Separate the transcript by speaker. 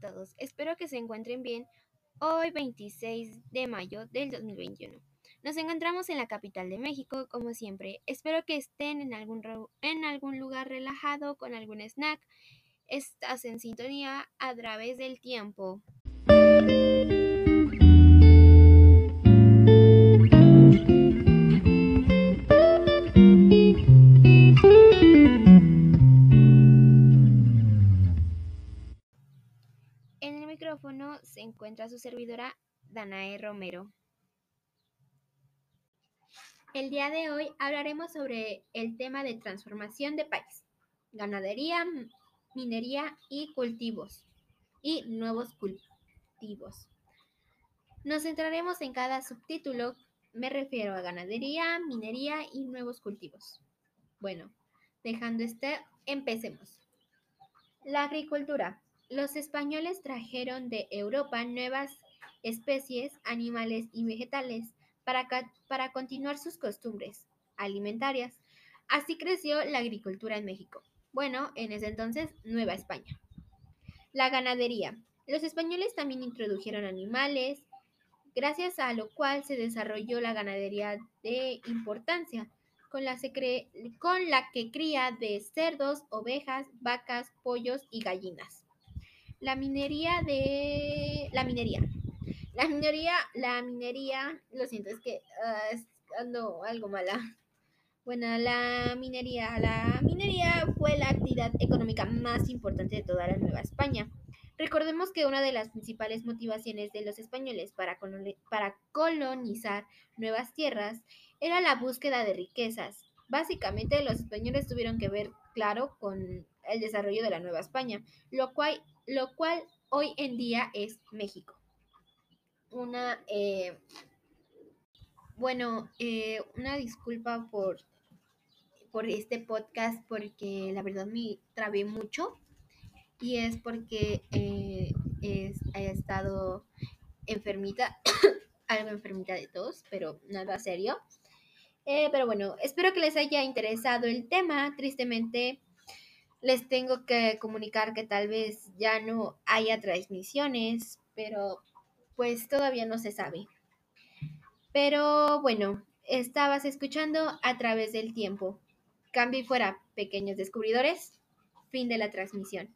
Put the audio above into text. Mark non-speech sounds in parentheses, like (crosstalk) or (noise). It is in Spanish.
Speaker 1: todos, espero que se encuentren bien hoy 26 de mayo del 2021. Nos encontramos en la capital de México, como siempre. Espero que estén en algún, en algún lugar relajado con algún snack. Estás en sintonía a través del tiempo. Se encuentra su servidora Danae Romero. El día de hoy hablaremos sobre el tema de transformación de país, ganadería, minería y cultivos y nuevos cultivos. Nos centraremos en cada subtítulo, me refiero a ganadería, minería y nuevos cultivos. Bueno, dejando este, empecemos. La agricultura los españoles trajeron de Europa nuevas especies animales y vegetales para, para continuar sus costumbres alimentarias. Así creció la agricultura en México. Bueno, en ese entonces, Nueva España. La ganadería. Los españoles también introdujeron animales, gracias a lo cual se desarrolló la ganadería de importancia, con la, con la que cría de cerdos, ovejas, vacas, pollos y gallinas. La minería de... La minería. La minería, la minería, lo siento, es que uh, ando algo mala. Bueno, la minería, la minería fue la actividad económica más importante de toda la Nueva España. Recordemos que una de las principales motivaciones de los españoles para, para colonizar nuevas tierras era la búsqueda de riquezas. Básicamente los españoles tuvieron que ver, claro, con el desarrollo de la Nueva España, lo cual lo cual hoy en día es México. Una, eh, bueno, eh, una disculpa por, por este podcast porque la verdad me trabé mucho y es porque eh, he estado enfermita, (coughs) algo enfermita de todos, pero nada serio. Pero bueno, espero que les haya interesado el tema. Tristemente, les tengo que comunicar que tal vez ya no haya transmisiones, pero pues todavía no se sabe. Pero bueno, estabas escuchando a través del tiempo. Cambio fuera, pequeños descubridores. Fin de la transmisión.